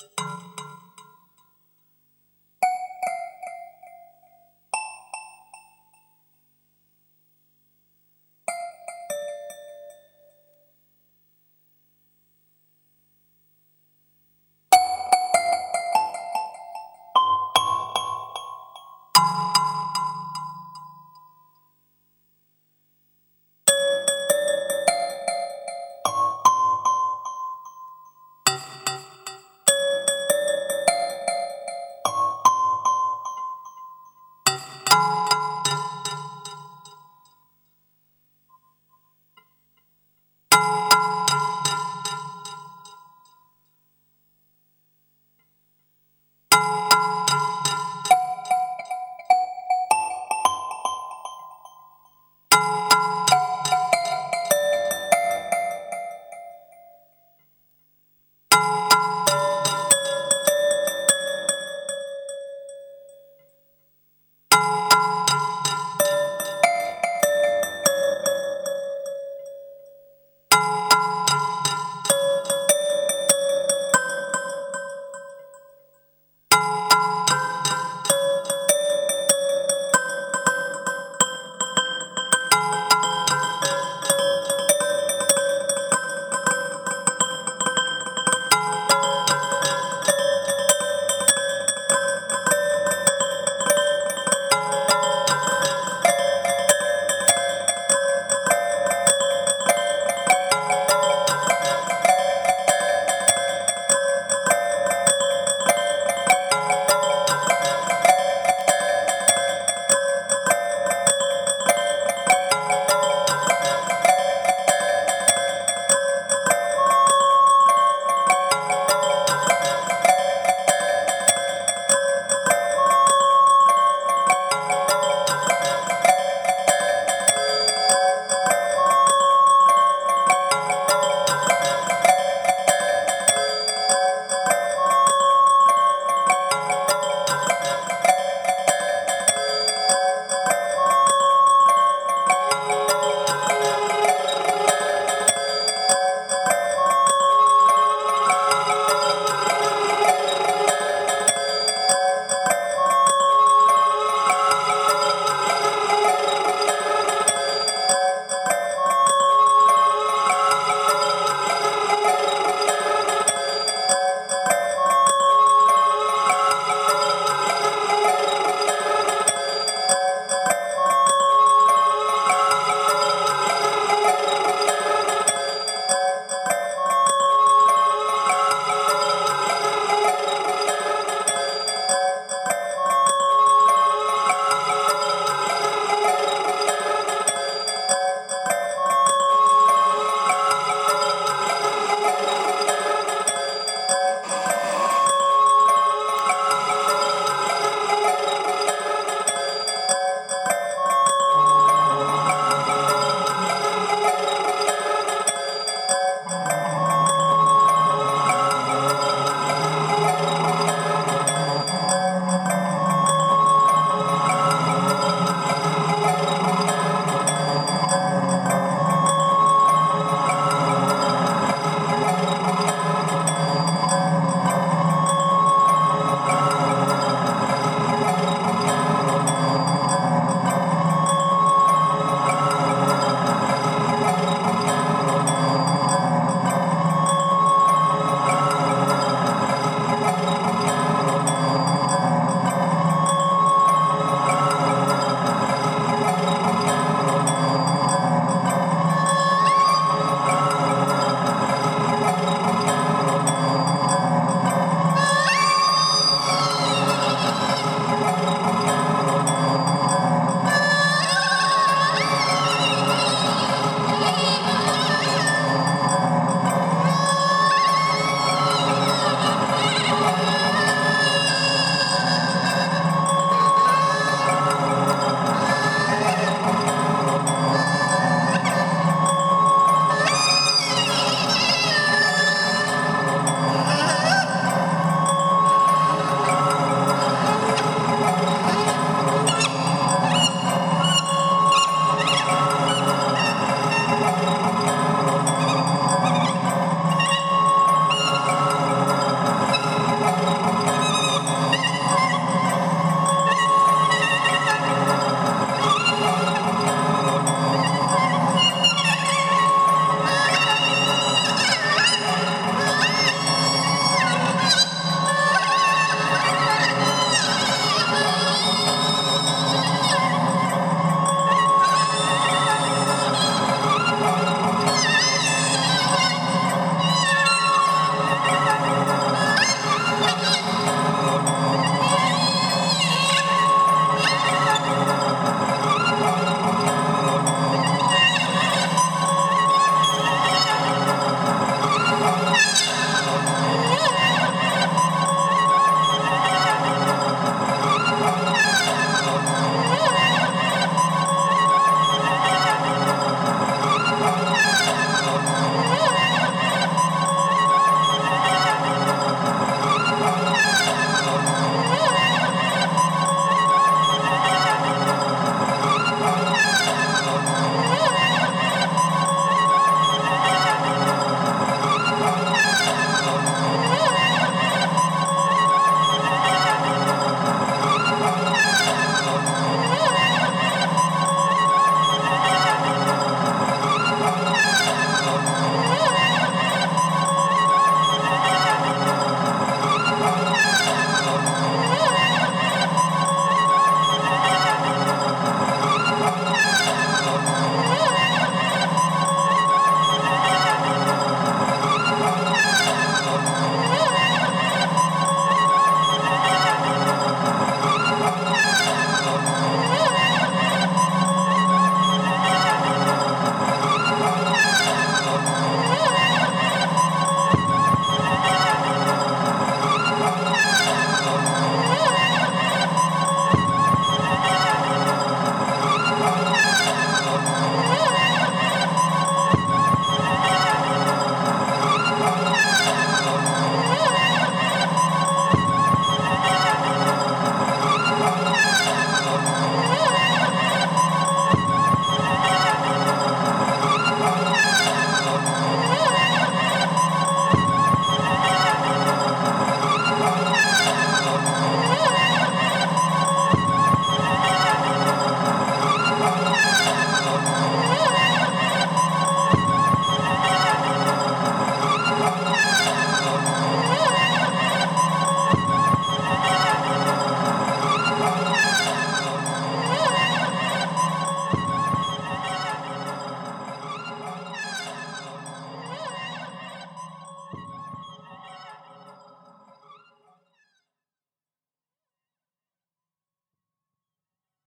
Música